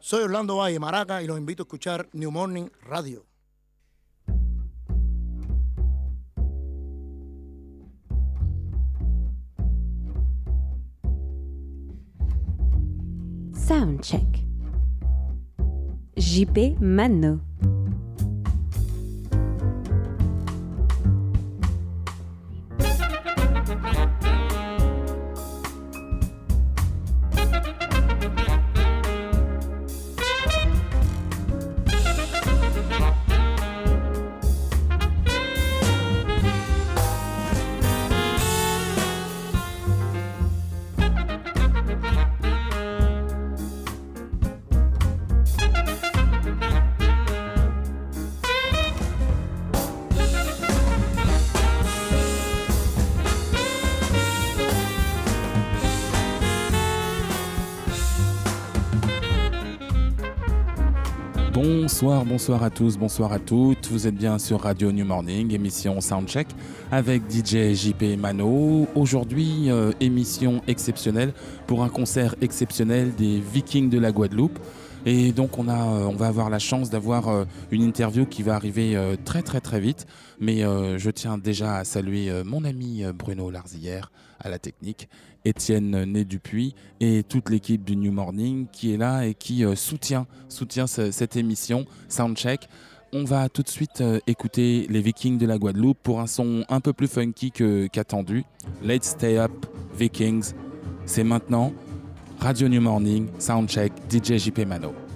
Soy Orlando Valle Maraca y los invito a escuchar New Morning Radio. Mano. Bonsoir, à tous, bonsoir à toutes. Vous êtes bien sur Radio New Morning, émission Soundcheck avec DJ JP Mano. Aujourd'hui, euh, émission exceptionnelle pour un concert exceptionnel des Vikings de la Guadeloupe. Et donc on, a, euh, on va avoir la chance d'avoir euh, une interview qui va arriver très très très vite. Mais je tiens déjà à saluer mon ami Bruno Larzillière à la technique, Étienne Né Dupuis et toute l'équipe du New Morning qui est là et qui soutient, soutient cette émission Soundcheck. On va tout de suite écouter les Vikings de la Guadeloupe pour un son un peu plus funky qu'attendu. Let's Stay Up Vikings, c'est maintenant. Radio New Morning, Soundcheck, DJ JP Mano.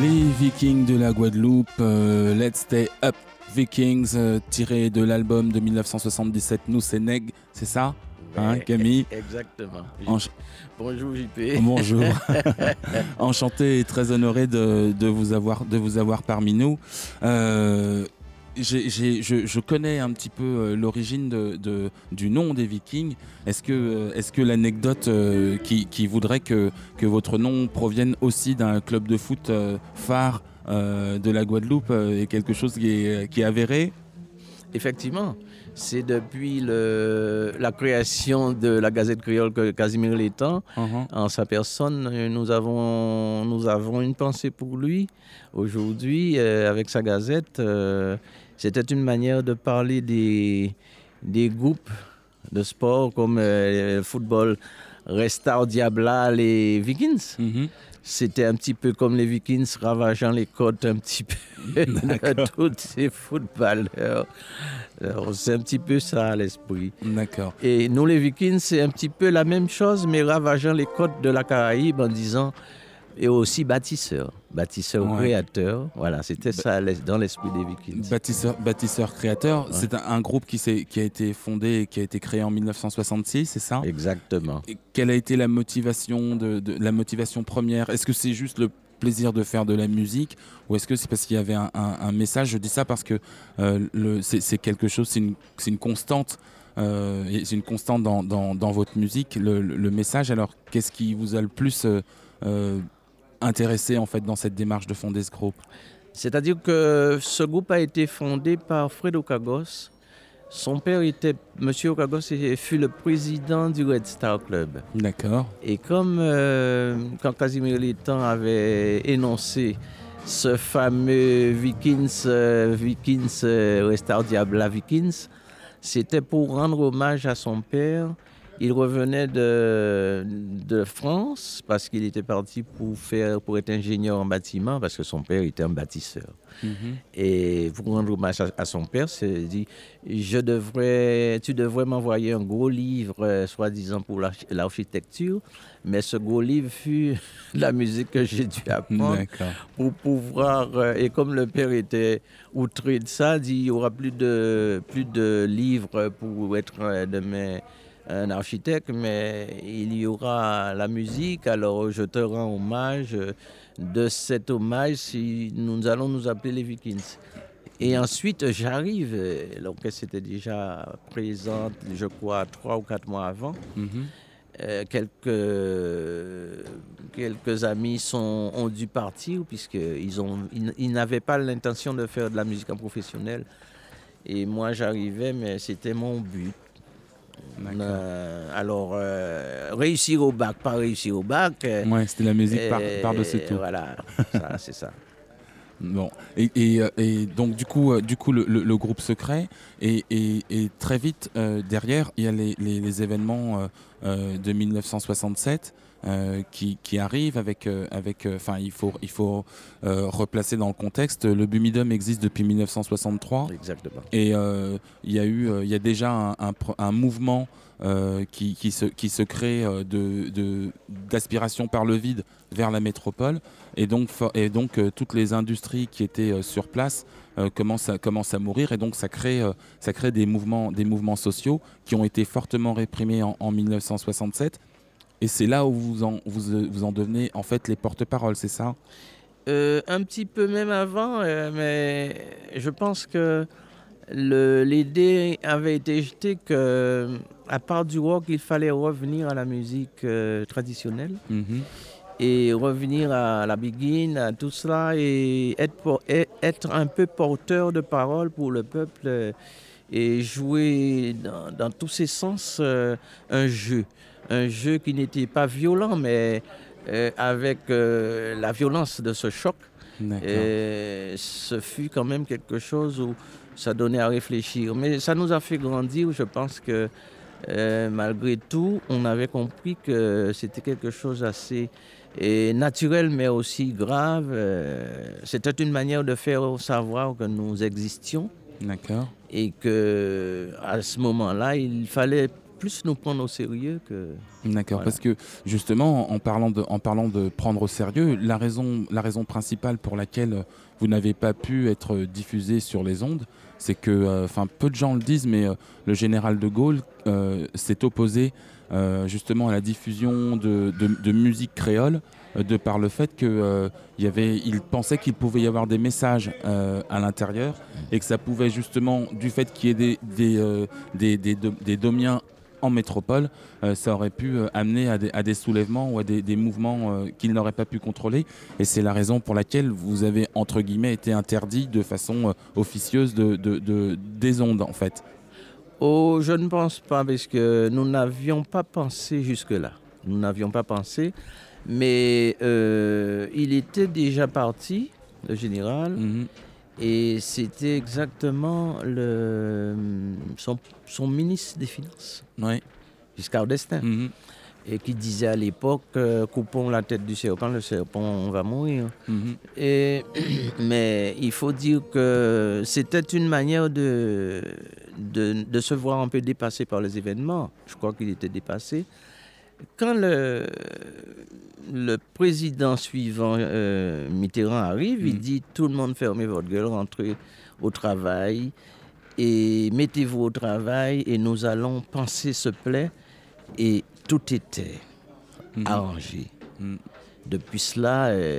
Les Vikings de la Guadeloupe, euh, Let's Stay Up Vikings, euh, tiré de l'album de 1977 Nous c'est Neg, c'est ça Hein, Camille? Exactement. Bonjour JP. Bonjour. Enchanté et très honoré de, de vous, avoir, de vous avoir parmi nous. Euh, je, je connais un petit peu euh, l'origine de, de- du nom des Vikings. Est-ce que, euh, est que l'anecdote euh, qui, qui voudrait que, que votre nom provienne aussi d'un club de foot phare de la Guadeloupe est quelque chose qui est, qui est avéré? Effectivement, c'est depuis le- la création de la Gazette créole que Casimir Létang, Mhm. en sa personne, nous avons, nous avons une pensée pour lui. Aujourd'hui, euh, avec sa Gazette, euh, c'était une manière de parler des, des groupes de sport comme euh, le football Restart Diabla, les Vikings. Mhm. C'était un petit peu comme les Vikings ravageant les côtes un petit peu de tous ces footballeurs. C'est un petit peu ça l'esprit. D'accord. Et nous, les Vikings, c'est un petit peu la même chose, mais ravageant les côtes de la Caraïbe en disant, et aussi bâtisseur, bâtisseur Ouais. créateur. Voilà, c'était ça dans l'esprit des Vikings. Bâtisseur, bâtisseur créateur, Ouais. c'est un, un groupe qui, a été fondé et qui a été créé en 1966, c'est ça? Exactement. Et Quelle a été la motivation, de, de- la motivation première? Est-ce que c'est juste le plaisir de faire de la musique ou est-ce que c'est parce qu'il y avait un, un- un message? Je dis ça parce que euh, c'est quelque chose, c'est une, constante. euh, c'est une constante dans, dans- dans votre musique, le, le- le message. Alors, qu'est-ce qui vous a le plus euh, intéressé en fait dans cette démarche de fonder ce groupe C'est-à-dire que ce groupe a été fondé par Fred Okagos. Son père était, Monsieur Okagos et- fut le président du Red Star Club. D'accord. Et comme euh, quand Casimir Létang avait énoncé ce fameux Vikings, euh, Vikings, euh, Restart Diabla Vikings, c'était pour rendre hommage à son père. Il revenait de, de France parce qu'il était parti pour, faire, pour être ingénieur en bâtiment parce que son père était un bâtisseur. Mhm. Et pour rendre hommage à, à son père, c'est dit je devrais, tu devrais m'envoyer un gros livre, euh, soi-disant pour l'arch- l'architecture, mais ce gros livre fut la musique que j'ai dû apprendre pour pouvoir. euh, et comme le père était outré de ça, dit il y aura plus de, plus de livres pour être euh, demain un architecte, mais il y aura la musique. Alors je te rends hommage. De cet hommage, si nous allons nous appeler les Vikings. Et ensuite, j'arrive, l'orchestre était déjà présente, je crois, trois ou quatre mois avant. Mhm. Euh, quelques, quelques amis sont, ont dû partir puisqu'ils ils n'avaient pas l'intention de faire de la musique en professionnel. Et moi, j'arrivais, mais c'était mon but. Euh, alors, euh, réussir au bac, pas réussir au bac. euh, Ouais, c'était la musique par, par-dessus tout. Voilà, c'est ça. Bon, et, et, euh, et donc du coup, du coup le, le- le groupe se crée et, et- très vite derrière, il y a les, les- les événements de 1967 euh, qui, qui arrivent avec, euh, avec, euh, enfin il faut, il faut replacer dans le contexte. Le Bumidum existe depuis 1963 Exactement. et il y a eu, il y a déjà un, un pro- un mouvement qui, qui se, qui se crée de, d'aspiration par le vide vers la métropole. Et donc, et donc toutes les industries qui étaient sur place commencent, à, commencent à mourir. Et donc, ça crée, ça crée des, mouvements, des mouvements sociaux qui ont été fortement réprimés en, en 1967. Et c'est là où vous en, vous, vous en devenez en fait les porte-paroles, c'est ça? Euh, un petit peu même avant, euh, mais je pense que le- l'idée avait été jetée que, à part du rock, il fallait revenir à la musique euh, traditionnelle Mhm. et revenir à la begin, à tout cela et être, un peu porteur de parole pour le peuple et jouer dans, dans tous ses sens un jeu. Un jeu qui n'était pas violent, mais euh, avec euh, la violence de ce choc. Et ce fut quand même quelque chose où ça donnait à réfléchir. Mais ça nous a fait grandir. Je pense que euh, malgré tout, on avait compris que c'était quelque chose assez et naturel, mais aussi grave. C'était une manière de faire savoir que nous existions D'accord. et que à ce moment-là, il fallait plus nous prendre au sérieux que. D'accord, Voilà. parce que justement, en parlant, de, en parlant de prendre au sérieux, la raison, la raison principale pour laquelle vous n'avez pas pu être diffusé sur les ondes, c'est que, euh, enfin, peu de gens le disent, mais euh, le général de Gaulle euh, s'est opposé justement à la diffusion de, de- de musique créole, de par le fait que euh, il y avait, il pensait qu'il pouvait y avoir des messages euh, à l'intérieur et que ça pouvait justement, du fait qu'il y ait des, des, euh, des, des, des domiens en métropole, euh, ça aurait pu euh, amener à des, à des soulèvements ou à des, des mouvements euh, qu'il n'aurait pas pu contrôler. Et c'est la raison pour laquelle vous avez, entre guillemets, été interdit de façon officieuse de, de- de- des ondes, en fait. Oh, je ne pense pas, parce que nous n'avions pas pensé jusque-là. Nous n'avions pas pensé, mais il était déjà parti, le général, Mhm. Et c'était exactement le, son, son ministre des Finances. Giscard d'Estaing, Mhm. et qui disait à l'époque euh, coupons la tête du serpent, le serpent va mourir. Mhm. Et, mais il faut dire que c'était une manière de, de, de se voir un peu dépassé par les événements. Je crois qu'il était dépassé. Quand le, le président suivant, euh, Mitterrand, arrive, il Mm. dit tout le monde fermez votre gueule, rentrez au travail et mettez-vous au travail et nous allons penser ce plaît. Et tout était Mhm. arrangé. Mm. Depuis cela, euh,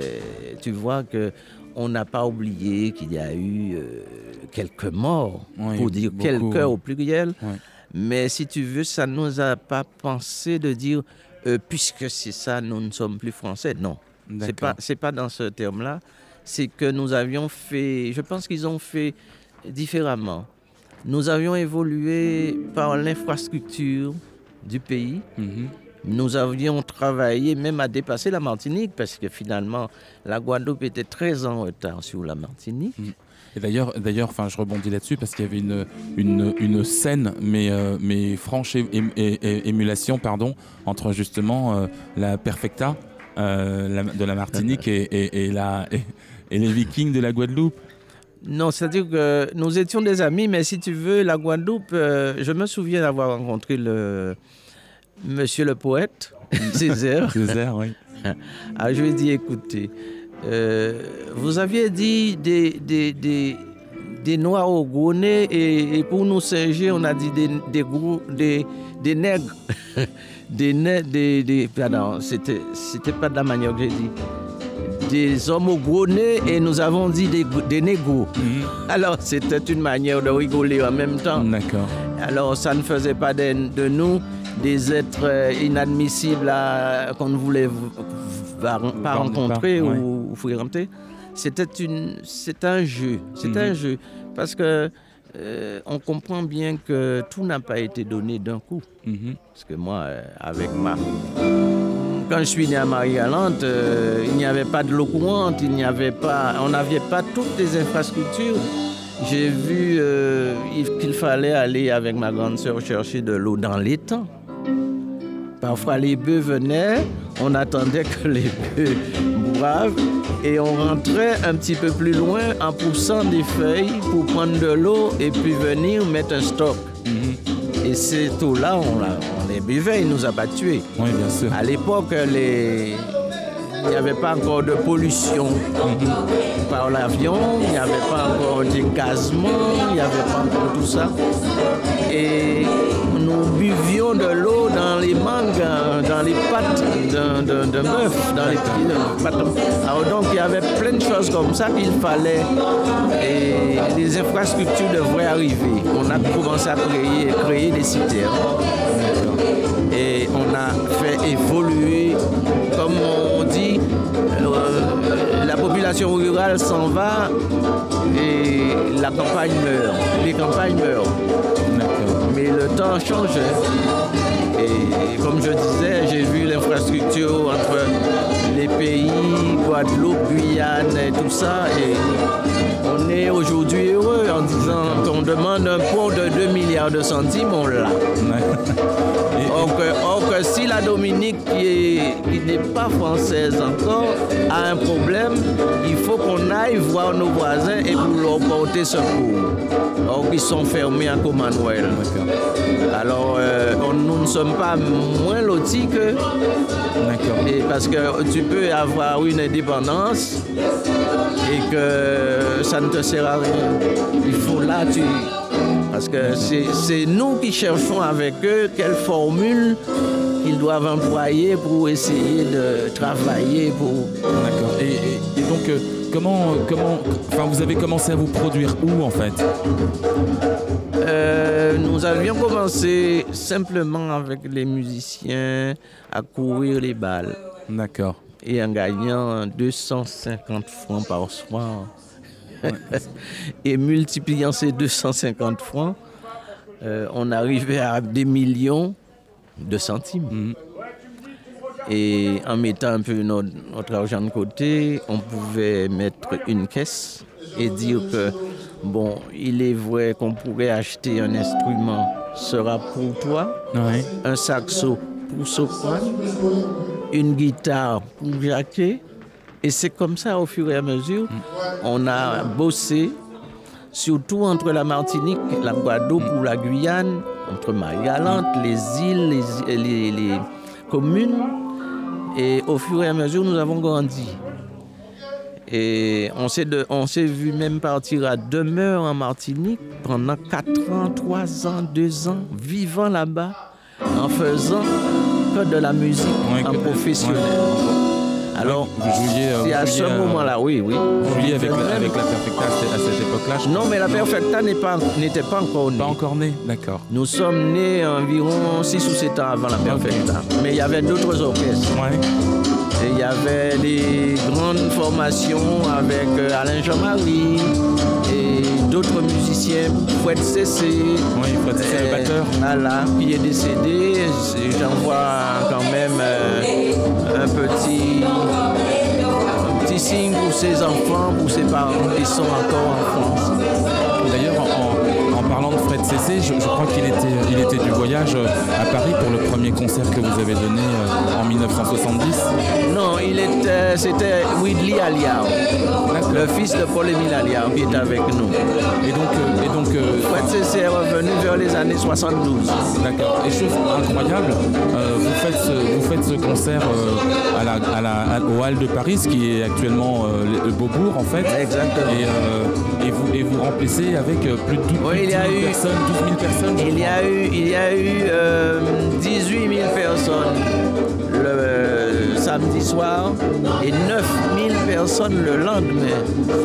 tu vois que on n'a pas oublié qu'il y a eu euh, quelques morts, Oui, pour dire quelques oui. au pluriel. Ouais. Mais si tu veux, ça ne nous a pas pensé de dire, euh, puisque c'est ça, nous ne sommes plus français. Non, c'est D'accord. pas, dans ce terme-là. C'est que nous avions fait, je pense qu'ils ont fait différemment. Nous avions évolué par l'infrastructure du pays. Mhm. Nous avions travaillé même à dépasser la Martinique parce que finalement, la Guadeloupe était très en retard sur la Martinique. Et d'ailleurs, d'ailleurs, enfin, je rebondis là-dessus parce qu'il y avait une, une, une scène, mais, euh, mais franche é- é- é- émulation, pardon, entre justement euh, la Perfecta euh, la- de la Martinique et, et, et la, et, et les Vikings de la Guadeloupe. Non, c'est-à-dire que nous étions des amis, mais si tu veux, la Guadeloupe, je me souviens d'avoir rencontré le monsieur le poète, Césaire. Césaire, oui. Ah, je lui ai dit, écoutez, vous aviez dit des, des, des, des noirs au gros nez et, et pour nous singer, on a dit des, des, gros, des, des nègres. des des, des, pardon, c'était, c'était pas de la manière que j'ai dit. Des hommes au gros nez et nous avons dit des, des négros. Mhm. Alors c'était une manière de rigoler en même temps. D'accord. Alors ça ne faisait pas de, de nous des êtres euh, inadmissibles qu'on ne voulait v- v- pas rencontrer pas, ou, fréquenter. C'était une, c'est un jeu, c'est Mhm. un jeu parce que euh, on comprend bien que tout n'a pas été donné d'un coup. Mhm. Parce que moi, euh, avec ma... Quand je suis né à Marie-Galante, euh, il n'y avait pas de l'eau courante, il n'y avait pas... On n'avait pas toutes les infrastructures. J'ai vu il- qu'il fallait aller avec ma grande sœur chercher de l'eau dans l'étang. Parfois, les bœufs venaient, on attendait que les bœufs boivent et on rentrait un petit peu plus loin en poussant des feuilles pour prendre de l'eau et puis venir mettre un stock. Mhm. Et ces eaux-là, on, la- on les buvait, il nous a pas tués. Oui, bien sûr. À l'époque, les... il n'y avait pas encore de pollution par l'avion, il n'y avait pas encore d'égazement, il n'y avait pas encore tout ça. Et nous buvions de l'eau dans les mangues, dans les pattes d'un bœuf, dans les de pattes. Alors donc il y avait plein de choses comme ça qu'il fallait. Et les infrastructures devraient arriver. On a commencé à créer, créer des citernes et on a fait évoluer, population rurale s'en va et la campagne meurt, les campagnes meurent. Mais le temps change. hein. Et comme je disais, j'ai vu l'infrastructure entre les pays, Guadeloupe, Guyane et tout ça. Et on est aujourd'hui heureux en disant qu'on demande un pont de 2 milliards de centimes, on l'a. Or que, or que si la Dominique, qui est- qui n'est pas française encore, a un problème, il faut qu'on aille voir nos voisins et pour leur porter secours. Or qu'ils sont fermés à Commonwealth. Alors, euh, on- nous ne sommes pas moins lotis que D'accord. et parce que tu peux avoir une indépendance et que ça ne te sert à rien. Il faut là, tu. Parce que c'est c'est nous qui cherchons avec eux quelle formule qu'ils doivent employer pour essayer de travailler pour. D'accord. Et, et- et donc, euh, comment, comment, enfin, vous avez commencé à vous produire où en fait? Euh, nous avions commencé simplement avec les musiciens à courir les balles. D'accord. Et en gagnant 250 francs par soir et multipliant ces 250 francs, euh, on arrivait à des millions de centimes. Mhm. Et en mettant un peu notre, notre argent de côté, on pouvait mettre une caisse et dire que, bon, il est vrai qu'on pourrait acheter un instrument, sera pour toi, Ouais. un saxo pour soprano, une guitare pour Jacquet. Et c'est comme ça, au fur et à mesure, on a bossé, surtout entre la Martinique, la Guadeloupe ou la Guyane, entre Marie-Galante, les îles, les, communes. Et au fur et à mesure, nous avons grandi. Et on s'est, on s'est vu même partir à demeure en Martinique pendant 4 ans, 3 ans, 2 ans, vivant là-bas, en faisant que de la musique Ouais, en professionnel. Alors, Vous jouiez, euh, c'est à ce euh, moment-là, oui, oui. Vous jouiez avec, la- avec la Perfecta à cette- époque-là Non, mais la Perfecta pas- n'était pas encore née. Pas encore né D'accord. Nous sommes nés environ 6 ou 7 ans avant la Perfecta. Mais il y avait d'autres orchestres. Ouais. Et il y avait des grandes formations avec euh, Alain Jean-Marie d'autres musiciens, Fouette Cessé. Oui, c'est le euh, batteur. Voilà, qui est décédé. C'est- J'en vois quand même euh, un petit un petit signe pour ses enfants, pour ses parents qui sont encore en France. Parlant de Fred Cessé, je, je crois qu'il était, il était du voyage euh, à Paris pour le premier concert que vous avez donné euh, en 1970. Non, il était, c'était Widley Aliao, le fils de Paul-Émile Aliao qui est avec nous. Et donc, euh, et donc euh, Fred Cessé est revenu vers les années 72. D'accord. Et chose incroyable, euh, vous, faites ce, vous faites ce concert euh, à la, à la- à- au Hall de Paris, ce qui est actuellement euh, le- Beaubourg en fait. Exactement. Et, euh, et, vous, et vous remplissez avec euh, plus de 12, Oui, il y a 10 000 eu- personnes, 12 000 personnes. je Il y a eu, il y a eu euh, 18 000 personnes le euh, samedi soir et 9 000 personnes le lendemain.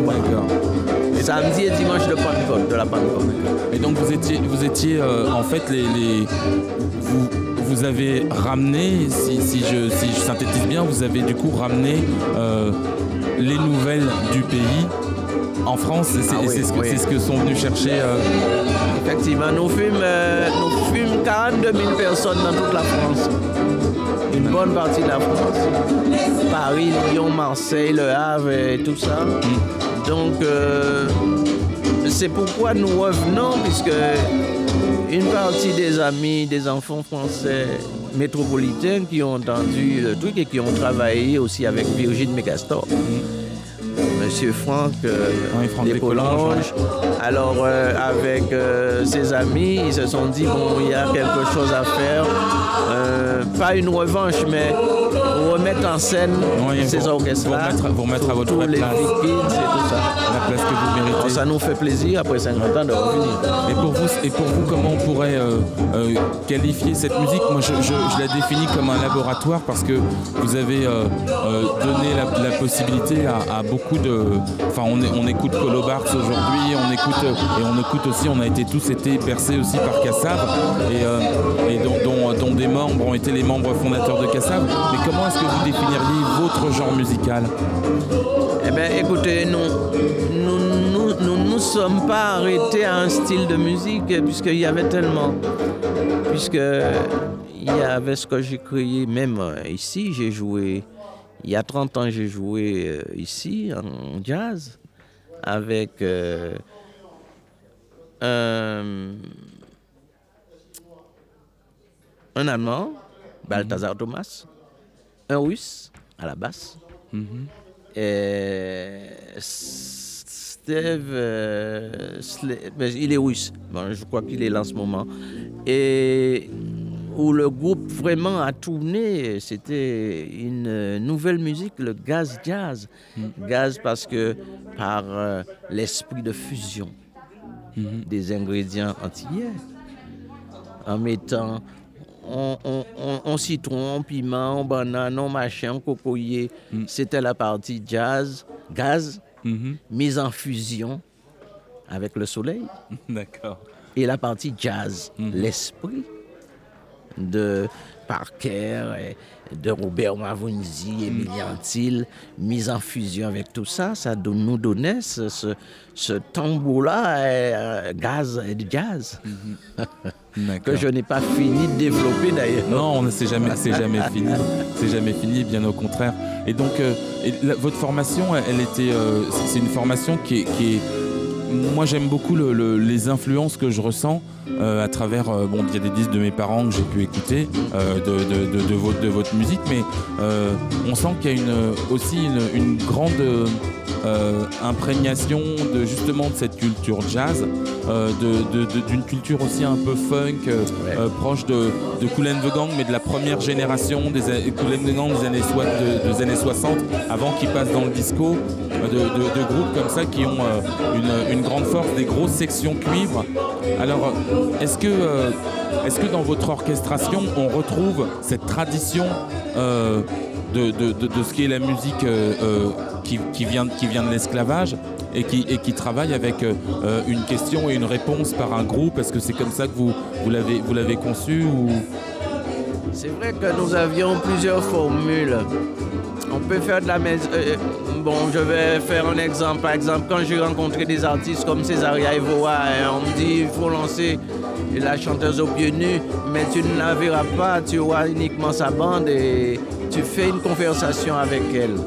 D'accord. Samedi et dimanche de Pentecôte, de la Pentecôte. Et donc vous étiez, vous étiez euh, en fait les, les- vous, vous avez ramené, si, si je, si je synthétise bien, vous avez du coup ramené les nouvelles du pays en France. C'est Ah oui, c'est ce, que- oui. c'est ce que sont venus chercher. euh, Effectivement, nous fûmes, euh, nous fûmes 42 000 personnes dans toute la France. Une bonne partie de la France. Paris, Lyon, Marseille, Le Havre et tout ça. Donc, euh, c'est pourquoi nous revenons, puisque une partie des amis, des enfants français métropolitains qui ont entendu le truc et qui ont travaillé aussi avec Virgile Megastor. Monsieur Franck, euh, Oui, Franck Descolanges. Descolanges, Alors, euh, avec euh, ses amis, ils se sont dit, bon, il y a quelque chose à faire. Euh, pas une revanche, mais remettre en scène Oui, ces orchestres-là. vous remettre- à votre les place. Kids et tout ça. Alors, ça nous fait plaisir, après 50 ans, de revenir. Et pour vous, et pour vous comment on pourrait euh, euh, qualifier cette musique Moi, je, je- je la définis comme un laboratoire parce que vous avez euh, donné la, la possibilité à, à beaucoup de. Enfin, on, est- on écoute Colo Barks aujourd'hui, on écoute et on écoute aussi. On a été tous été bercés aussi par Kassav et, et dont, dont- dont des membres ont été les membres fondateurs de Kassav. Mais comment est-ce que vous définiriez votre genre musical? Eh bien, écoutez, nous nous sommes pas arrêtés à un style de musique, puisqu'il y avait tellement. Puisque il y avait ce que j'ai créé, même euh, ici, j'ai joué Il y a 30 ans, j'ai joué euh, ici en jazz avec euh, un, un Allemand, Balthazar Thomas, un Russe à la basse, Mhm. et Steve, euh, il est russe, Bon, je crois qu'il est là en ce moment, et où le groupe vraiment a tourné, c'était une euh, nouvelle musique, le gaz jazz. Gaz parce que par euh, l'esprit de fusion des ingrédients antillais, en mettant on, on, on- on citron, on piment, on banane, on machin, on cocoyer. C'était la partie jazz, gaz, Mhm. mise en fusion avec le soleil. D'accord. Et la partie jazz, Mhm. l'esprit de Parker, et de Robert Mavunzi, Mhm. Emilien Thiel, mise en fusion avec tout ça, ça don- nous donnait ce, ce, ce tambour-là, euh, gaz et de jazz, que D'accord. je n'ai pas fini de développer d'ailleurs. Non, on- c'est jamais, c'est jamais fini. C'est jamais fini, bien au contraire. Et donc, euh, et la- votre formation, elle, elle était, euh, c'est c'est une formation qui est, qui est- moi j'aime beaucoup le- le- les influences que je ressens euh, à travers, euh, bon, il y a des disques de mes parents que j'ai pu écouter euh, de, de- de- de votre, de votre musique, mais on sent qu'il y a une, aussi une, une grande imprégnation de justement de cette culture jazz, d'une culture aussi un peu funk, Ouais. proche de, de Kool and the Gang, mais de la première génération des Kool and the Gang des années, des années 60, avant qu'ils passent dans le disco, de, groupes comme ça qui ont une, une grande force, des grosses sections cuivre. Alors, est-ce que, euh, est-ce que dans votre orchestration, on retrouve cette tradition euh, de, de- de- ce qu'est la musique euh, euh, qui, qui vient, qui vient de l'esclavage et qui, et qui travaille avec une question et une réponse par un groupe? Est-ce que c'est comme ça que vous, vous l'avez conçu ou... C'est vrai que nous avions plusieurs formules. On peut faire de la maison. bon, je vais faire un exemple. Par exemple, quand j'ai rencontré des artistes comme Césaria Evoa, hein, on me dit il faut lancer la chanteuse aux pieds nus, mais tu ne la verras pas, tu auras uniquement sa bande et tu fais une conversation avec elle.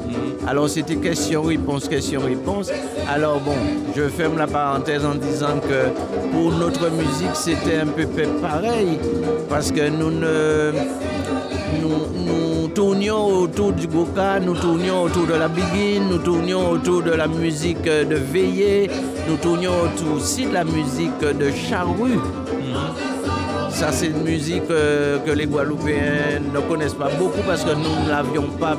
Alors c'était question-réponse, question-réponse. Alors bon, je ferme la parenthèse en disant que pour notre musique, c'était un peu pareil, parce que nous ne nous, nous tournions autour du goka, nous tournions autour de la begin, nous tournions autour de la musique de veillée, nous tournions autour aussi de la musique de charrue. Ça, c'est une musique euh, que les Guadeloupéens ne connaissent pas beaucoup parce que nous ne l'avions pas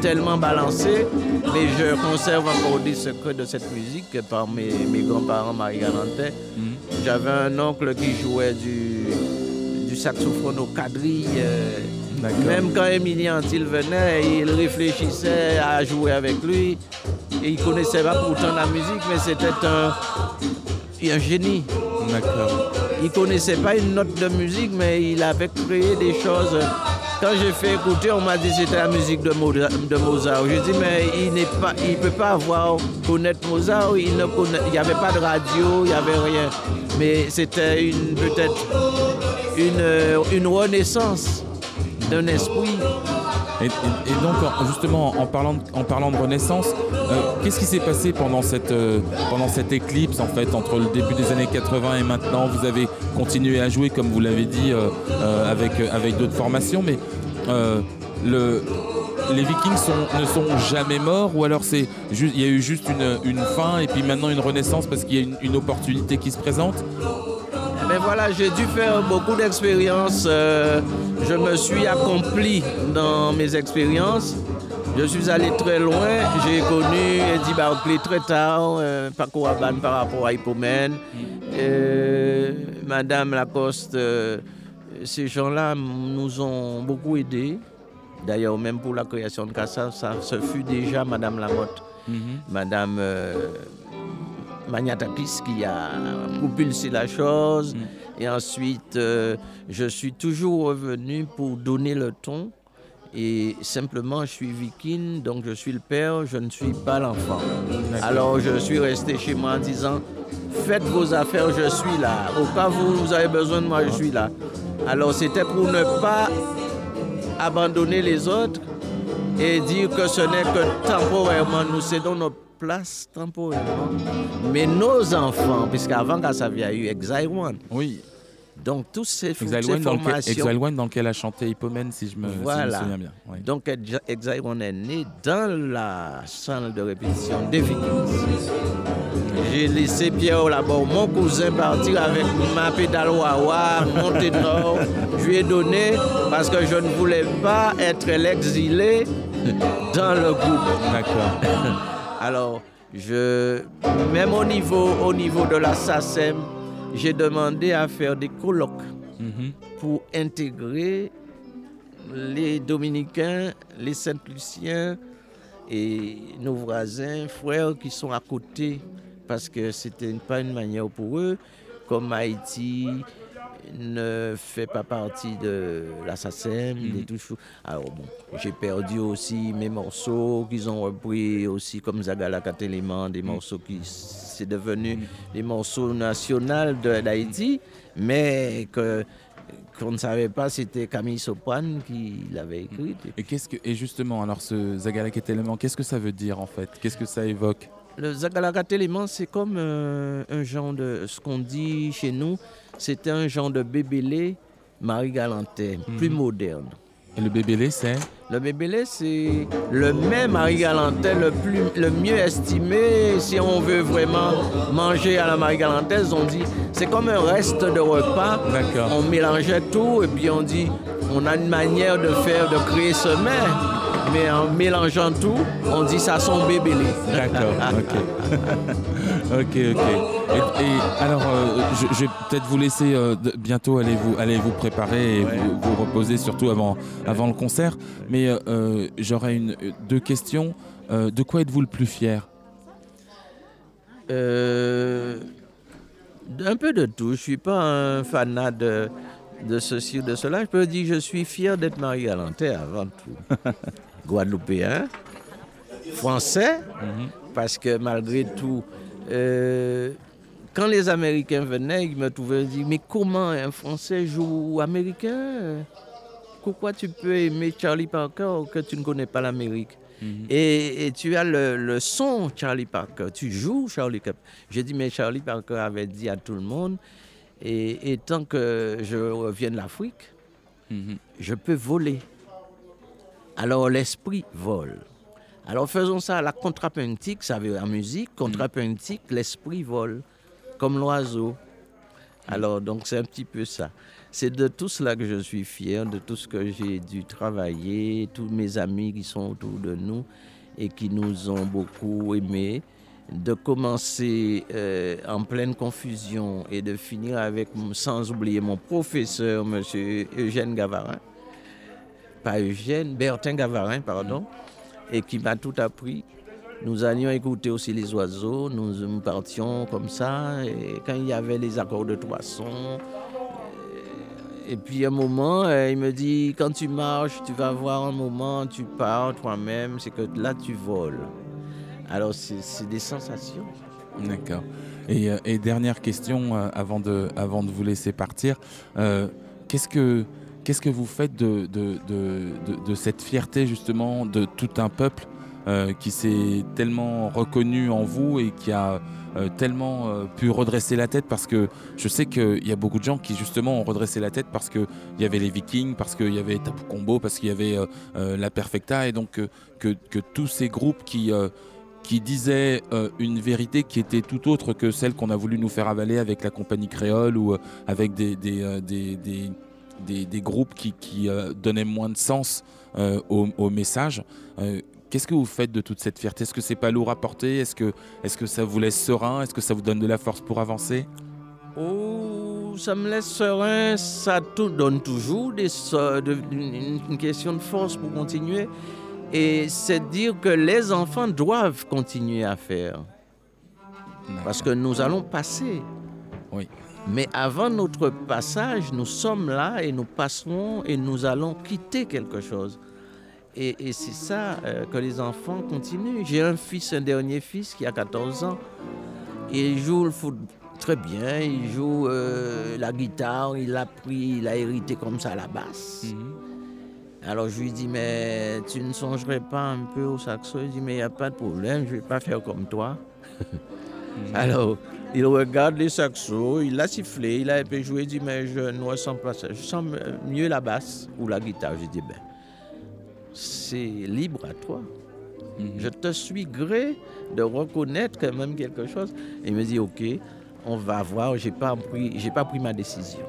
tellement balancée. Mais je conserve encore des secrets de cette musique par mes, mes grands-parents Marie-Galantais. J'avais un oncle qui jouait du, du saxophone au quadrille. euh. Même quand Emilien Antil venait, il réfléchissait à jouer avec lui. Et il connaissait pas pourtant la musique, mais c'était un, un génie. D'accord. Il connaissait pas une note de musique, mais il avait créé des choses. Quand j'ai fait écouter, on m'a dit que c'était la musique de Mozart. De Mozart. Je dis mais il n'est pas, il peut pas avoir connaître Mozart. Il ne connaît, il n'y avait pas de radio, il n'y avait rien. Mais c'était une peut-être une, une renaissance d'un esprit. Et, et- donc, en- justement, en parlant de, en parlant de Renaissance, euh, qu'est-ce qui s'est passé pendant cette, euh, pendant cette éclipse, en fait, entre le début des années 80 et maintenant? Vous avez continué à jouer, comme vous l'avez dit, euh, avec, avec d'autres formations, mais le, les Vikings ne sont jamais morts, ou alors c'est il y a eu juste une, une fin et puis maintenant une renaissance parce qu'il y a une opportunité qui se présente? Mais voilà, j'ai dû faire beaucoup d'expériences. euh, je me suis accompli dans mes expériences. Je suis allé très loin. J'ai connu Eddie Barclay très tard, euh, Paco Rabanne par rapport à Hippomène, euh, Madame Lacoste. ces gens-là nous ont beaucoup aidés. D'ailleurs, même pour la création de Casa, ça, ce fut déjà Madame Lamotte, Madame Magnatakis qui a propulsé la chose. Et ensuite, euh, je suis toujours revenu pour donner le ton. Et simplement, je suis viking, donc je suis le père, je ne suis pas l'enfant. Alors, je suis resté chez moi en disant, faites vos affaires, je suis là. Au cas où vous avez besoin de moi, je suis là. Alors, c'était pour ne pas abandonner les autres, et dire que ce n'est que temporairement, nous cédons notre place temporairement. Mais nos enfants, puisqu'avant il y a eu Exile One. Oui, Donc, tous ces, Exile ces One, dans lequel, formations. Exile One dans lequel a chanté Hippomène, si je me, si je me Voilà. souviens bien. Oui. Donc, Ex- Exile One est né dans la salle de répétition des Vikings. J'ai laissé Pierre là-bas, mon cousin, partir avec ma pédale wawa, mon ténor. Je lui ai donné parce que je ne voulais pas être l'exilé dans le groupe. D'accord. Alors, je, même au niveau, au niveau de la SACEM, j'ai demandé à faire des colloques Mhm. pour intégrer les Dominicains, les Saint-Luciens et nos voisins, frères qui sont à côté, parce que c'était pas une manière pour eux, comme Haïti ne fait pas partie de la SACEM, Mhm. chou- Alors bon, j'ai perdu aussi mes morceaux qu'ils ont repris aussi comme Zagala Kateléman, des morceaux qui c'est devenu des morceaux nationaux de- d'Haïti, mais que qu'on ne savait pas c'était Camille Soprane qui l'avait écrite. Et, qu'est-ce que, et justement, alors ce Zagalak élément, qu'est-ce que ça veut dire en fait? Qu'est-ce que ça évoque? Le Zagalaga Téléman, c'est comme euh, un genre de. Ce qu'on dit chez nous, c'était un genre de bébélé Marie-Galantais, plus Mhm. moderne. Et le bébélé, c'est? Le bébélé, c'est le même Marie-Galantais, le, plus, le mieux estimé. Si on veut vraiment manger à la Marie-Galantaise, on dit c'est comme un reste de repas. D'accord. On mélangeait tout et puis on dit on a une manière de faire, de créer ce mets. Mais en mélangeant tout, on dit ça son bébélé. D'accord, ok. ok, ok. Et, et alors, euh, je, je vais peut-être vous laisser euh, de- bientôt aller vous, aller vous préparer et Ouais. vous, vous reposer, surtout avant, avant le concert. Mais euh, j'aurais une, deux questions. De quoi êtes-vous le plus fier? Un peu de tout. Je suis pas un fanat de, de ceci ou de cela. Je peux dire que je suis fier d'être Marie Galantais avant tout. Guadeloupéen, français, parce que malgré tout, euh, quand les Américains venaient, ils me trouvaient dire mais comment un Français joue américain? Pourquoi tu peux aimer Charlie Parker que tu ne connais pas l'Amérique? Et, et tu as le, le son Charlie Parker, tu joues Charlie Parker. J'ai dit, mais Charlie Parker avait dit à tout le monde, et, et tant que je reviens de l'Afrique, Mhm. je peux voler. Alors l'esprit vole. Alors faisons ça à la contrapuntique, ça veut dire en musique, contrapuntique, l'esprit vole, comme l'oiseau. Alors donc c'est un petit peu ça. C'est de tout cela que je suis fier, de tout ce que j'ai dû travailler, tous mes amis qui sont autour de nous et qui nous ont beaucoup aimés, de commencer euh, en pleine confusion et de finir avec, sans oublier mon professeur, M. Eugène Gavarin, pas Eugène, Bertin Gavarin, pardon, et qui m'a tout appris. Nous allions écouter aussi les oiseaux, nous, partions comme ça, et quand il y avait les accords de trois sons, euh, et puis un moment, euh, il me dit, quand tu marches, tu vas voir un moment, tu pars toi-même, c'est que là, tu voles. Alors, c'est des sensations. D'accord. Et, euh, dernière question avant, de, avant de vous laisser partir. Qu'est-ce que que vous faites de, de, de- de cette fierté justement de tout un peuple euh, qui s'est tellement reconnu en vous et qui a euh, tellement euh, pu redresser la tête parce que je sais qu'il y a beaucoup de gens qui justement ont redressé la tête parce qu'il y avait les Vikings, parce qu'il y avait Tapu Combo, parce qu'il y avait la Perfecta et donc que, que tous ces groupes qui, qui disaient une vérité qui était tout autre que celle qu'on a voulu nous faire avaler avec la compagnie créole ou avec des, des, des, des, des- groupes qui, qui donnaient moins de sens au, message. Qu'est-ce que vous faites de toute cette fierté? Est-ce que c'est pas lourd à porter? Est-ce que, est que ça vous laisse serein? Est-ce que ça vous donne de la force pour avancer? Oh, ça me laisse serein, ça donne toujours des, so- de- une, une question de force pour continuer. Et c'est dire que les enfants doivent continuer à faire. Parce que nous allons passer. Oui. Mais avant notre passage, nous sommes là et nous passerons et nous allons quitter quelque chose. Et, et c'est ça euh, que les enfants continuent. J'ai un fils, un dernier fils qui a 14 ans. Il joue le foot très bien, il joue euh, la guitare, il a pris, il a hérité comme ça la basse. Alors je lui dis, mais tu ne songerais pas un peu au saxo? Il dit, mais il n'y a pas de problème, je ne vais pas faire comme toi. Alors, il regarde les saxos, il a sifflé, il a un peu joué, il dit, mais je ne ressens pas ça. Je sens mieux la basse ou la guitare. Je dis, ben, c'est libre à toi. Je te suis gré de reconnaître quand même quelque chose. Et il me dit, ok, on va voir, j'ai pas pris, j'ai pas pris ma décision.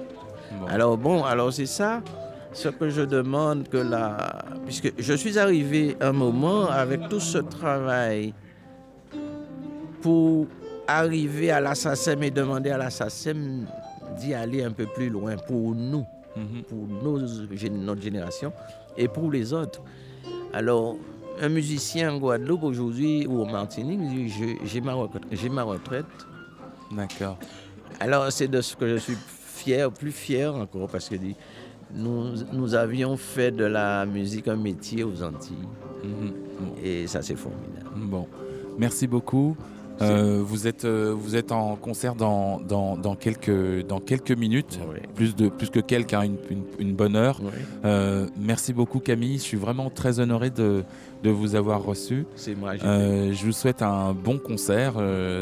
Bon. Alors bon, alors c'est ça ce que je demande que la... Puisque je suis arrivé un moment avec tout ce travail pour arriver à la SACEM et demander à la SACEM d'y aller un peu plus loin pour nous, Mhm. pour nos, notre génération et pour les autres. Alors, un musicien en Guadeloupe aujourd'hui ou en Martinique, dit, j'ai ma, ma retraite, D'accord. alors, c'est de ce que je suis fier, plus fier encore, parce que nous, nous avions fait de la musique un métier aux Antilles, Mhm. et ça, c'est formidable. Bon, merci beaucoup. Euh, vous, êtes, euh, vous êtes en concert dans, dans, dans quelques, dans quelques minutes, Oui. plus, de, plus que quelques, hein, une, une- une bonne heure. Oui, Euh, merci beaucoup Camille, je suis vraiment très honoré de, de vous avoir reçu. c'est moi. je vous souhaite un bon concert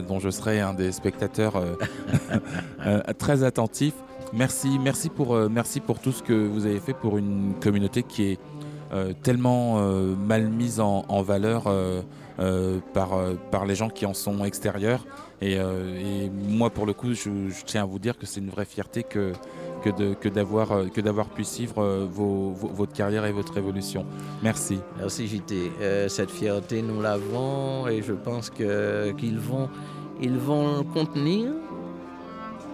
dont je serai un des spectateurs très attentifs. Merci, merci pour, merci pour tout ce que vous avez fait pour une communauté qui est tellement mal mise en, en valeur par, euh, par les gens qui en sont extérieurs. Et, euh, moi, pour le coup, je, tiens à vous dire que c'est une vraie fierté que, que, d'avoir, euh, que d'avoir pu suivre euh, vos- votre carrière et votre évolution. Merci. Merci JT. Euh, cette fierté, nous l'avons, et je pense que, qu'ils vont, ils vont le contenir.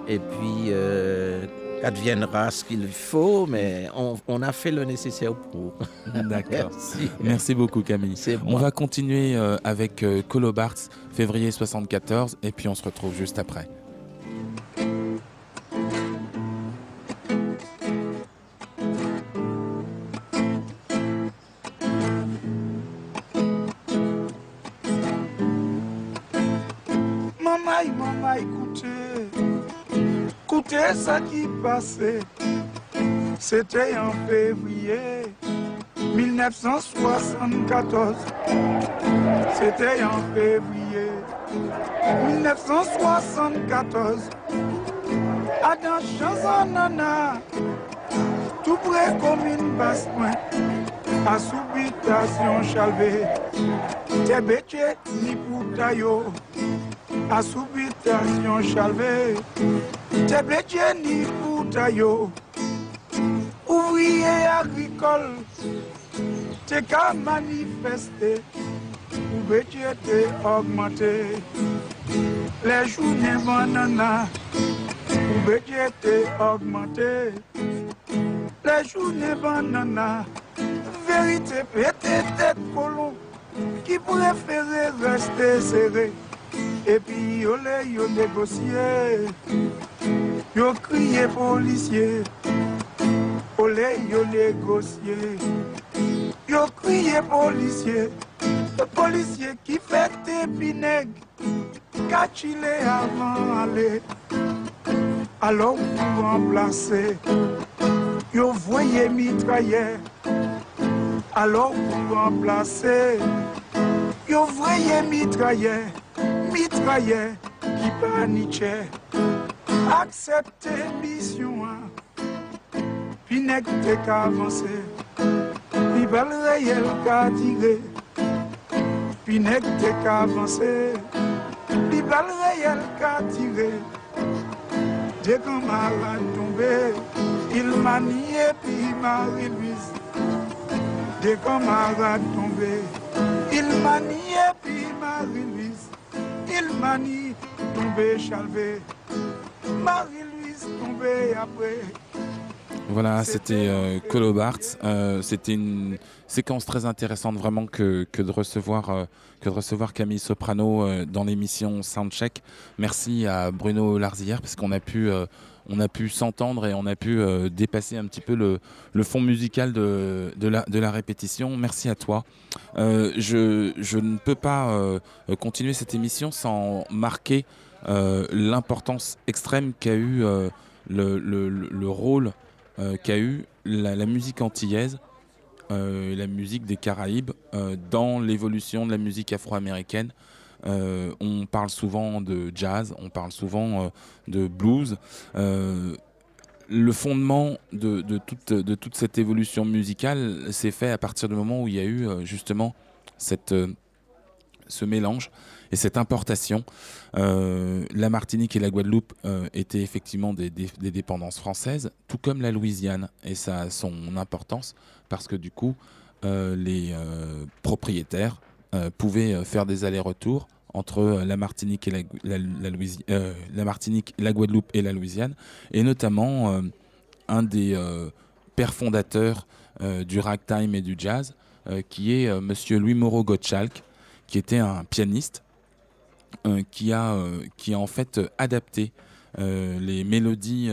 Et puis, euh, adviendra ce qu'il faut, mais on, on a fait le nécessaire pour. D'accord. Merci. Merci beaucoup Camille. C'est On va continuer euh, avec euh, Colo Bartz, février 74, et puis on se retrouve juste après. Écoutez ça qui passait. C'était en février 1974. C'était en février 1974. À dans chanson nana, tout près comme une basse pointe, à subitation chalvé. Bêché ni poutaillot à subitation chalvé, t'es bléché ni poutaillot, ouvrier agricole, t'es qu'à manifester, ou t'es augmenté, les journées banana, ou t'es augmenté, les journées banana, vérité pété tête colon, qui préférait rester serré. Et puis yo le yo négocié, yo crié policier, olé yo négocié, yo crié policier, le policier qui fait tes pinègres, cachilé avant aller, alors pour remplacer, yo voyez mitrailleur, alors pour remplacer, yo voyez mitrailleur, mitrailleur qui paniquait, accepter mission, hein. puis n'est que qu'à avancer, puis balle réel qu'à tirer, puis n'est que qu'à avancer, puis balle réel qu'à tirer. Dès qu'un malade tombé, il. Dès qu'un malade tombé, il maniait puis Marie-Louise. Il manie tombé chalvé. Marie-Louise tombée après. Voilà, c'était euh, Colo Bartz. Euh, c'était une séquence très intéressante vraiment que, que de recevoir euh, que de recevoir Camille Soprano euh, dans l'émission Soundcheck. Merci à Bruno Larzillière parce qu'on a pu on a pu s'entendre et on a pu euh, dépasser un petit peu le, le fond musical de, de, la, de la répétition. Merci à toi. Euh, je, je ne peux pas euh, continuer cette émission sans marquer l'importance extrême qu'a eu le, le, le- le rôle qu'a eu la musique antillaise la musique des Caraïbes dans l'évolution de la musique afro-américaine. On parle souvent de jazz, on parle souvent de blues le fondement de, toute, cette évolution musicale s'est fait à partir du moment où il y a eu euh, justement euh, ce mélange et cette importation. Euh, la Martinique et la Guadeloupe étaient effectivement des, dépendances françaises, tout comme la Louisiane. Et ça a son importance parce que du coup, les propriétaires pouvaient faire des allers-retours entre euh, la Martinique la, euh, Guadeloupe et la Louisiane, et notamment euh, un des pères fondateurs du ragtime et du jazz, qui est Monsieur Louis Moreau Gottschalk, qui était un pianiste qui a en fait adapté les mélodies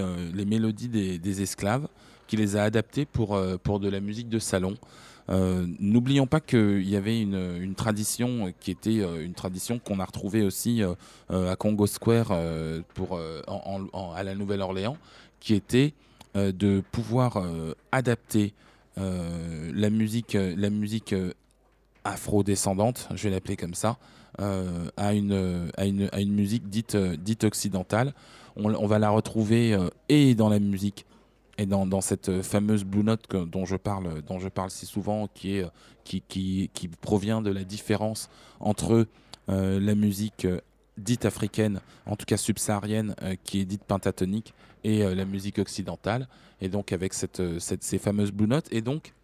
des, esclaves, qui les a adaptées pour de la musique de salon. Euh, n'oublions pas qu'il y avait une, tradition qui était euh, une tradition qu'on a retrouvée aussi euh, à Congo Square à la Nouvelle-Orléans, qui était de pouvoir adapter la musique, la musique afro-descendante, je vais l'appeler comme ça, à, une, à, une, à, une, musique dite, dite occidentale. On va la retrouver et dans la musique et dans, cette fameuse Blue Note dont, je parle, dont je parle si souvent, qui, qui provient de la différence entre euh, la musique euh, dite africaine, en tout cas subsaharienne, euh, qui est dite pentatonique, et la musique occidentale, et donc avec ces fameuses Blue Notes. Et donc,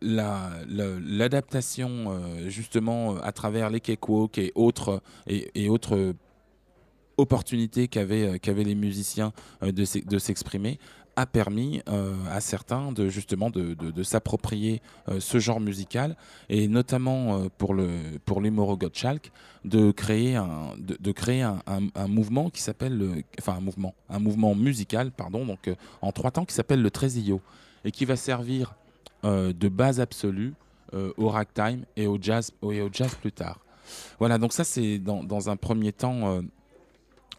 l'adaptation, justement, à travers les cakewalks et autres, et autres opportunité qu'avaient euh, qu'avaient les musiciens euh, de s'exprimer a permis euh, à certains de justement de, s'approprier ce genre musical et notamment pour le pour Gottschalk de créer un de, créer un, mouvement qui s'appelle enfin un mouvement un mouvement musical pardon donc en trois temps qui s'appelle le Tresillo et qui va servir de base absolue au ragtime et au jazz et au jazz plus tard. Voilà donc ça c'est dans, dans, un premier temps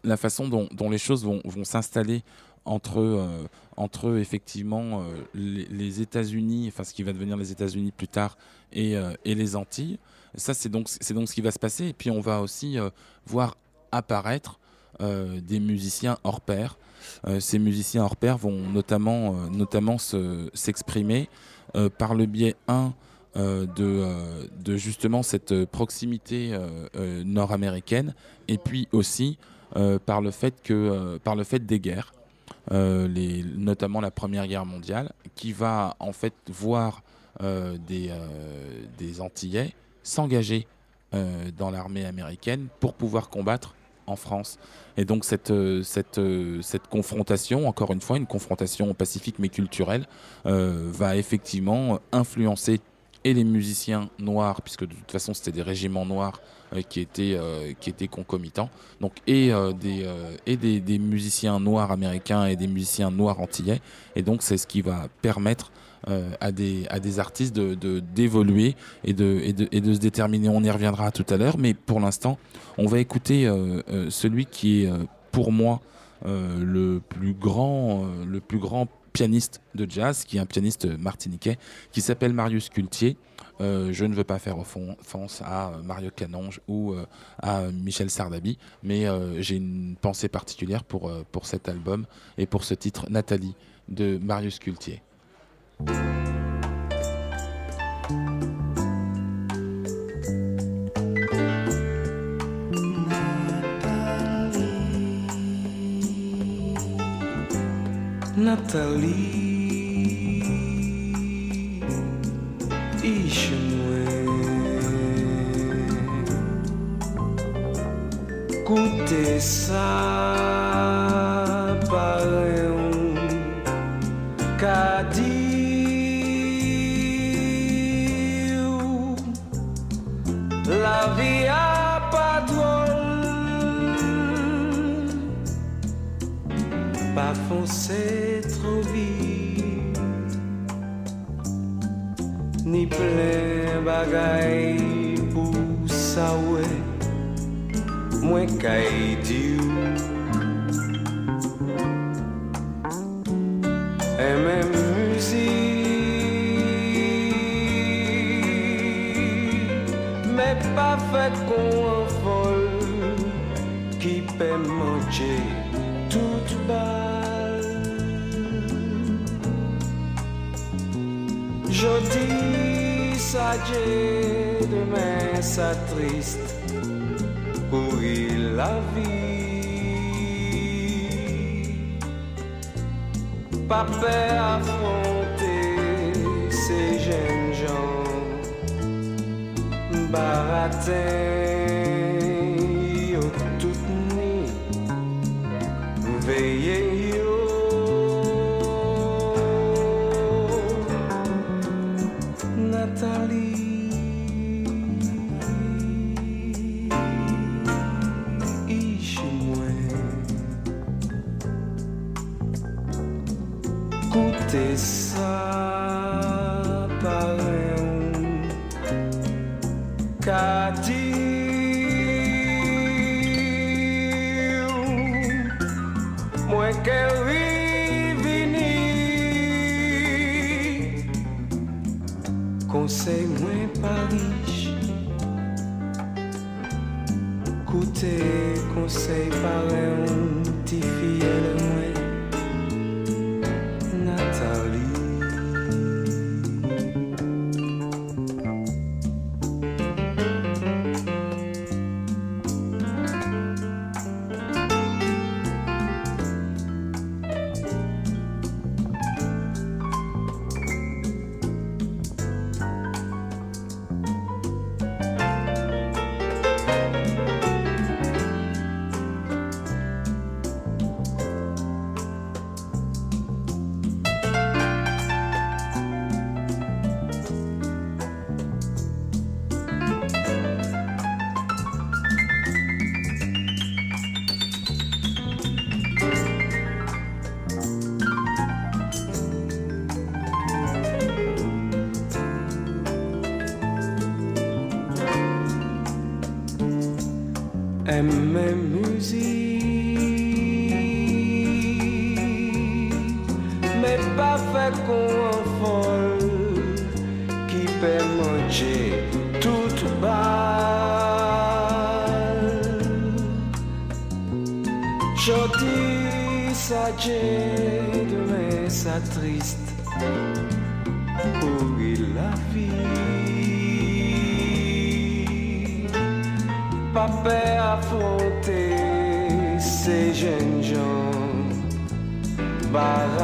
la façon dont, les choses vont, s'installer entre, euh, effectivement euh, les, États-Unis, enfin ce qui va devenir les États-Unis plus tard, et, euh, les Antilles. Ça, c'est donc, donc ce qui va se passer. Et puis, on va aussi voir apparaître des musiciens hors pair. ces musiciens hors pair vont notamment, notamment s'exprimer par le biais, un, de, justement cette proximité nord-américaine, et puis aussi par, le fait que, euh, par le fait des guerres, euh, notamment la Première Guerre mondiale, qui va en fait voir des, des Antillais s'engager dans l'armée américaine pour pouvoir combattre en France. Et donc cette, cette, cette confrontation, encore une fois, une confrontation pacifique mais culturelle, va effectivement influencer et les musiciens noirs, puisque de toute façon c'était des régiments noirs euh, qui, étaient, euh, qui étaient concomitants, donc, et, euh, des, et des, musiciens noirs américains et des musiciens noirs antillais. Et donc c'est ce qui va permettre à, des, à des artistes d'évoluer de, d'évoluer et, de, et, de, et de se déterminer. On y reviendra tout à l'heure, mais pour l'instant, on va écouter celui qui est pour moi le plus grand, le plus grand pianiste de jazz, qui est un pianiste martiniquais, qui s'appelle Marius Cultier. Euh, je ne veux pas faire offense à Mario Canonge ou euh, à Michel Sardabi, mais euh, j'ai une pensée particulière pour, pour cet album et pour ce titre Nathalie de Marius Cultier. Nathalie Ishi mwen Koute sa pare yon Kadi La vi a pa drôle Pa fonse Ni plen bagay pou sa we. Mwen kay di triste Courir la vie. Pas peur affronter ces jeunes gens Baratin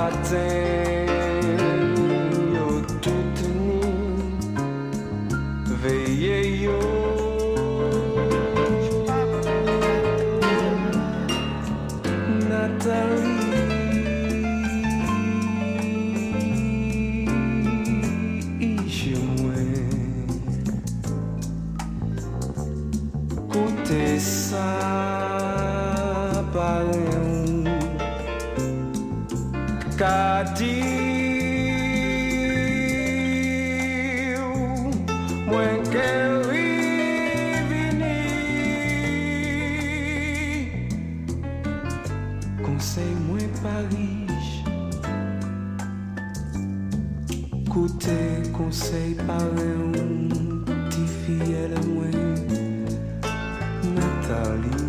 baratins yo écoutez conseil parlons petit fille elle moi Nathalie.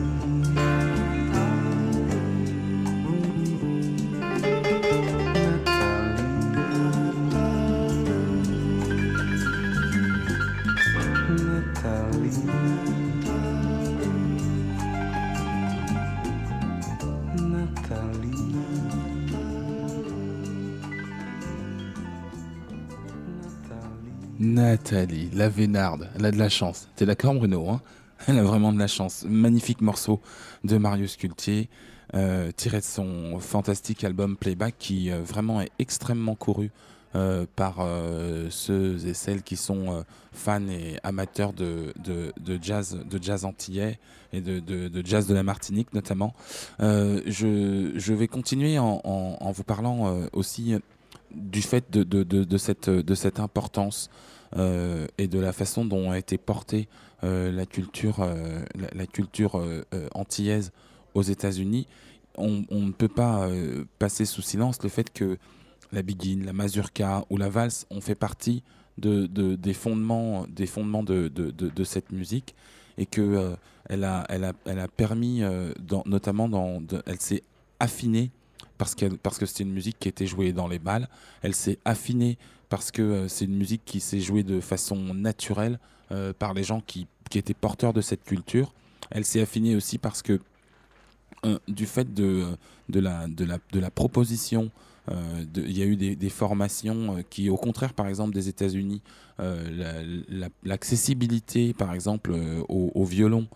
Nathalie. La Vénarde, elle a de la chance. T'es d'accord Bruno hein? Elle a vraiment de la chance. Magnifique morceau de Marius Cultier, euh, tiré de son fantastique album Playback qui euh, vraiment est extrêmement couru euh, par ceux et celles qui sont fans et amateurs de, jazz, de jazz antillais et de, jazz de la Martinique notamment. Je, vais continuer en, vous parlant aussi du fait de cette importance euh, et de la façon dont a été portée euh, la culture, euh, la, culture antillaise aux États-Unis, on, ne peut pas passer sous silence le fait que la biguine, la mazurka ou la valse ont fait partie de, de- des fondements, des fondements de, cette musique et que euh, elle, a, elle, a, elle a permis, notamment dans, elle s'est affinée parce, qu'elle- parce que c'était une musique qui était jouée dans les balles. Elle s'est affinée parce que euh, c'est une musique qui s'est jouée de façon naturelle euh, par les gens qui, qui étaient porteurs de cette culture. Elle s'est affinée aussi parce que euh, du fait de, de, la, de, la, de la proposition, il y a eu des, formations qui, au contraire, par exemple, des États-Unis, la- la- l'accessibilité, par exemple, au, violon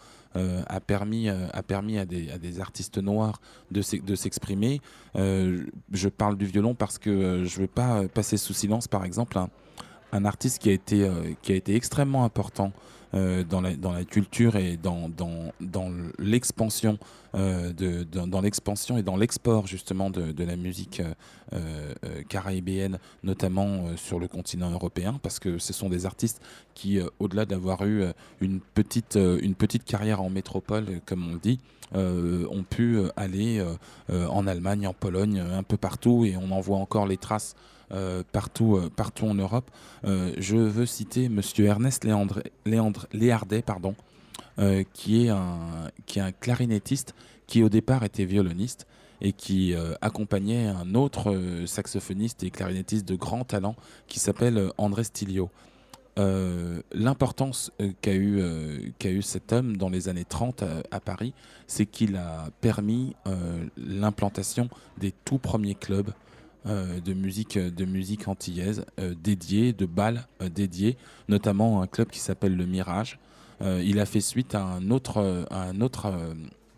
a permis, euh, a permis à, des, à des artistes noirs de s'ex- de s'exprimer. Euh, je parle du violon parce que euh, je ne veux pas euh, passer sous silence, par exemple, un, un artiste qui a été, euh, qui a été extrêmement important euh, dans, la, dans la culture et dans, dans, dans l'expansion euh, de, dans, l'expansion et dans l'export justement de, de la musique euh, caribéenne, notamment sur le continent européen, parce que ce sont des artistes qui, au-delà d'avoir eu une petite, une petite carrière en métropole, comme on le dit, ont pu aller en Allemagne, en Pologne, un peu partout, et on en voit encore les traces euh, partout, euh, partout en Europe. Euh, je veux citer Monsieur Ernest Léandre, Léardet, pardon, qui, est un, qui est un clarinettiste qui au départ était violoniste et qui accompagnait un autre saxophoniste et clarinettiste de grand talent qui s'appelle André Stilio. L'importance qu'a eu, eu cet homme dans les années 30 à, Paris, c'est qu'il a permis l'implantation des tout premiers clubs de musique de musique antillaise euh, dédiés, de balles euh, dédiées, notamment un club qui s'appelle le Mirage. Euh, il a fait suite à un autre, euh, euh,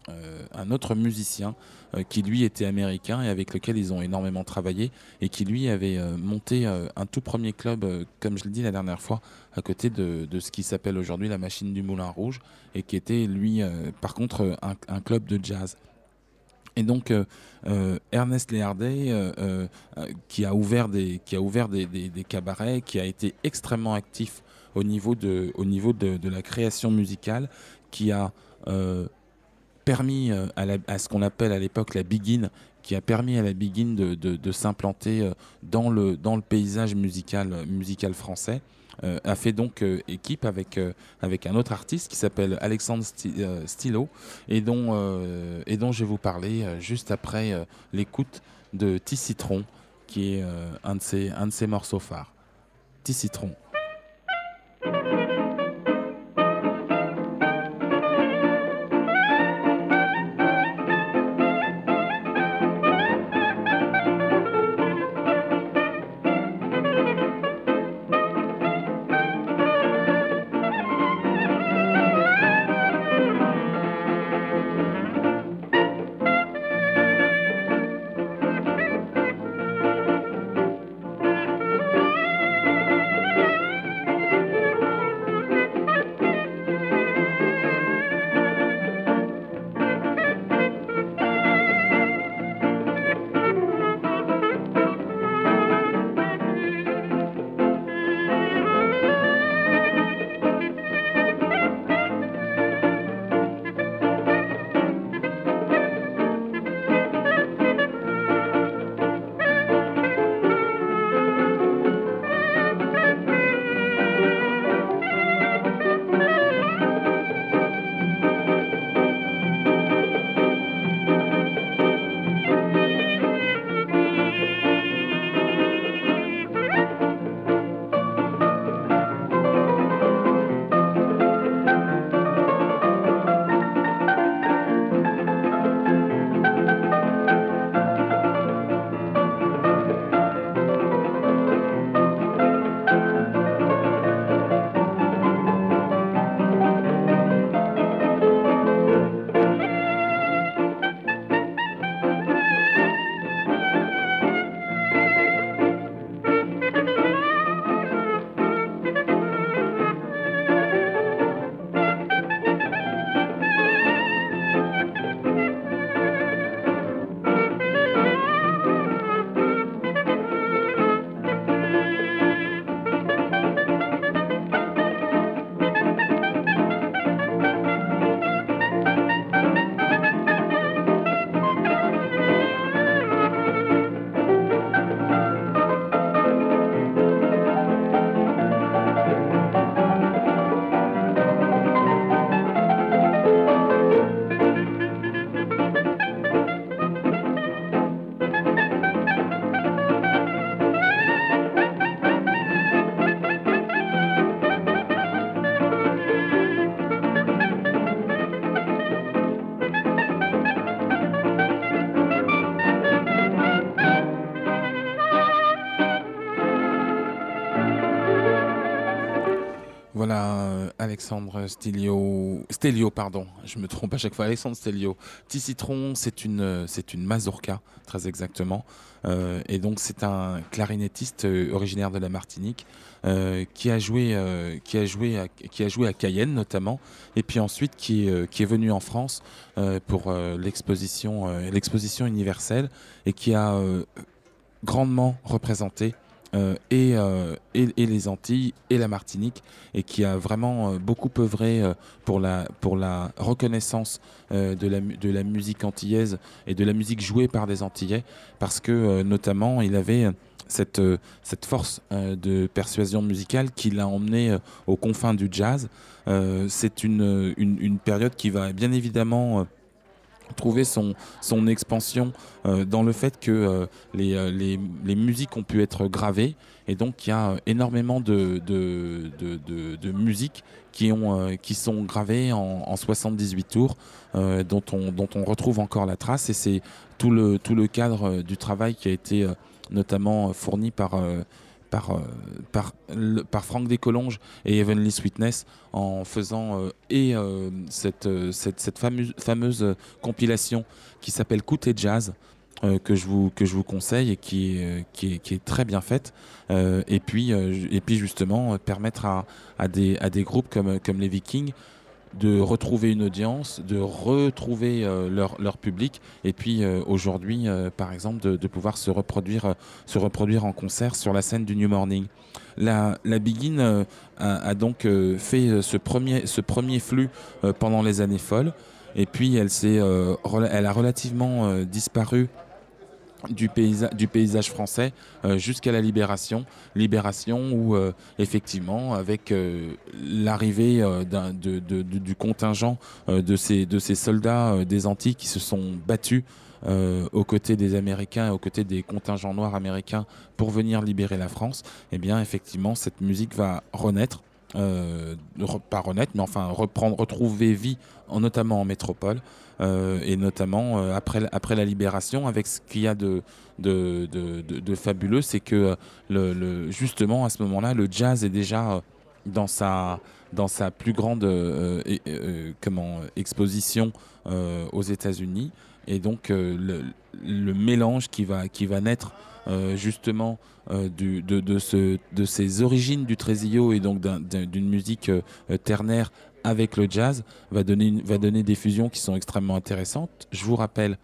euh, musicien euh, qui lui était américain et avec lequel ils ont énormément travaillé et qui lui avait euh, monté euh, un tout premier club, euh, comme je l'ai dit la dernière fois, à côté de, ce qui s'appelle aujourd'hui la machine du Moulin Rouge et qui était lui euh, par contre euh, un club de jazz. Et donc euh, euh, Ernest Léardet, euh, qui a ouvert, des, qui a ouvert des, cabarets, qui a été extrêmement actif au niveau de, au niveau de, la création musicale, qui a permis à, ce qu'on appelle à l'époque la begin, qui a permis à la begin de, de- de s'implanter dans le, dans le paysage musical, musical français. Euh, a fait donc euh, équipe avec, euh, avec un autre artiste qui s'appelle Alexandre Sti- Stilo et dont, je vais vous parler juste après l'écoute de Citron qui est un, de ses, un de ses morceaux phares. Citron. Alexandre Stelio, Stelio, pardon, je me trompe à chaque fois, Alexandre Stelio. Petit Citron, c'est une, c'est une mazurka, très exactement. Euh, et donc c'est un clarinettiste euh, originaire de la Martinique euh, qui a joué, euh, qui a joué, à, qui a joué à Cayenne notamment, et puis ensuite qui, est, euh, qui est venu en France euh, pour euh, l'exposition, euh, l'exposition universelle et qui a euh, grandement représenté euh, et, euh, et, les Antilles et la Martinique et qui a vraiment euh, beaucoup œuvré euh, pour, la, pour la reconnaissance euh, de, la, de la musique antillaise et de la musique jouée par des Antillais parce que euh, notamment il avait cette, euh, cette force euh, de persuasion musicale qui l'a emmené euh, aux confins du jazz. Euh, C'est une, une, période qui va bien évidemment euh, trouver son, expansion euh, dans le fait que euh, les, euh, les, musiques ont pu être gravées. Et donc il y a énormément de, de, musiques qui, ont, qui sont gravées en, en 78 tours dont, on, dont on retrouve encore la trace. Et c'est tout le, tout le cadre du travail qui a été notamment fourni par, par, euh, par, par Franck Descolonges et Heavenly Sweetness en faisant euh, et euh, cette, cette, cette fameuse, fameuse compilation qui s'appelle et Jazz. que, je vous, que je vous conseille et qui est, qui est, très bien faite. Et, puis, et puis justement, permettre à, à, des, à des groupes comme, comme les Vikings de retrouver une audience, de retrouver euh, leur, leur public, et puis euh, aujourd'hui, euh, par exemple, de, pouvoir se reproduire, se reproduire en concert sur la scène du New Morning. La, la Begin a, donc fait ce premier, ce premier flux pendant les années folles, et puis elle, elle a relativement disparu du, paysa- du paysage français euh, jusqu'à la libération. Libération où, euh, effectivement, avec euh, l'arrivée du contingent de, ces, soldats des Antilles qui se sont battus aux côtés des Américains et aux côtés des contingents noirs américains pour venir libérer la France, eh bien, effectivement, cette musique va renaître. re- pas renaître, mais enfin reprendre, retrouver vie, en, notamment en métropole, et notamment euh, après, après la libération, avec ce qu'il y a de, de, de, fabuleux, c'est que euh, justement à ce moment-là, le jazz est déjà euh, dans sa, dans sa plus grande euh, euh, exposition euh, aux États-Unis. Et donc euh, le, mélange qui va, qui va naître euh, justement euh, de, de, de ces origines du Tresillo et donc d'un- d'un- d'une musique euh, euh, ternaire avec le jazz va donner, des fusions qui sont extrêmement intéressantes. Je vous rappelle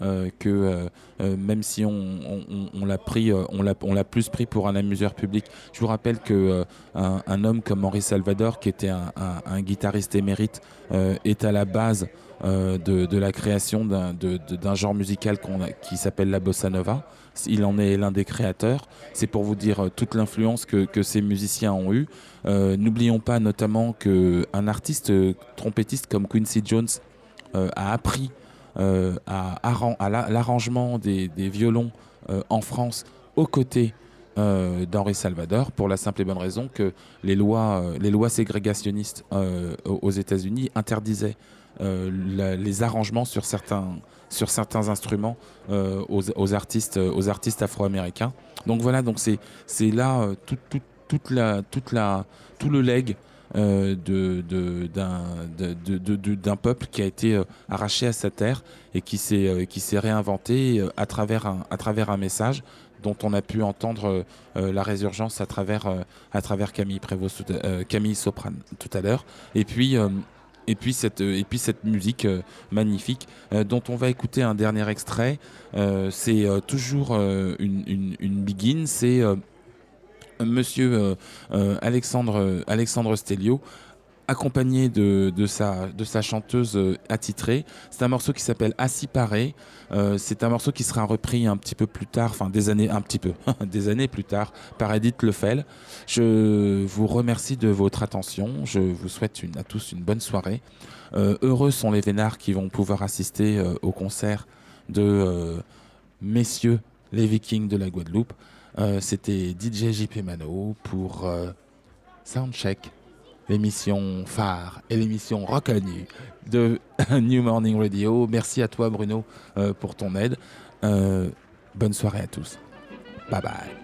que euh, euh, même si on, l'a pris, euh, on l'a, plus pris pour un amuseur public, je vous rappelle que euh, un, homme comme Henri Salvador, qui était un, guitariste émérite, euh, est à la base euh, de, la création d'un, genre musical qui s'appelle la bossa nova. Il en est l'un des créateurs. C'est pour vous dire euh, toute l'influence que, ces musiciens ont eue. Euh, n'oublions pas notamment qu'un artiste euh, trompettiste comme Quincy Jones euh, a appris euh, à, arran- à la- l'arrangement des, violons euh, en France aux côtés euh, d'Henri Salvador pour la simple et bonne raison que les lois, euh, les lois ségrégationnistes euh, aux États-Unis interdisaient euh, les arrangements sur certains, sur certains instruments euh, aux, artistes, euh, aux artistes afro-américains. Donc voilà, donc c'est là euh, tout, tout- toute la, toute la, tout le leg euh, d'un peuple qui a été euh, arraché à sa terre et qui s'est euh, réinventé euh, à travers un à travers un message dont on a pu entendre la résurgence à travers à travers Camille Prévost Camille Soprane tout à l'heure. Et puis et cette et puis cette musique magnifique dont on va écouter un dernier extrait. C'est toujours une, une, une begin c'est Monsieur euh, euh, Alexandre, Stelio, accompagné de, sa, chanteuse euh, attitrée. C'est un morceau qui s'appelle Assis Paré. C'est un morceau qui sera repris un petit peu plus tard, enfin des années, un peu, plus tard, par Edith Lefel. Je vous remercie de votre attention. Je vous souhaite à tous une bonne soirée. Heureux sont les vénards qui vont pouvoir assister au concert de messieurs les Vikings de la Guadeloupe. Euh, C'était DJ JP Mano pour euh, Soundcheck, l'émission phare et l'émission reconnue de New Morning Radio. Merci à toi Bruno euh, pour ton aide. Bonne soirée à tous. Bye bye.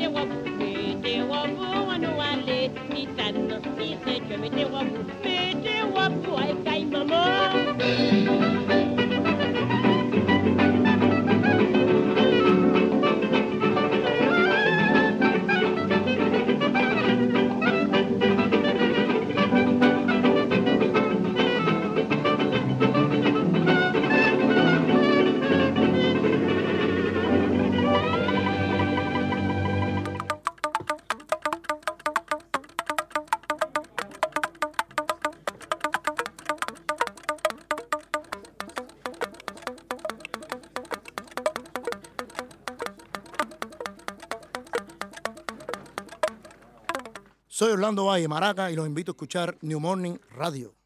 fait que mettez wa vous, mettez wa vous, à nous aller, titane. Il fait que mettez wa vous, Orlando Valle, Maraca, y los invito a escuchar New Morning Radio.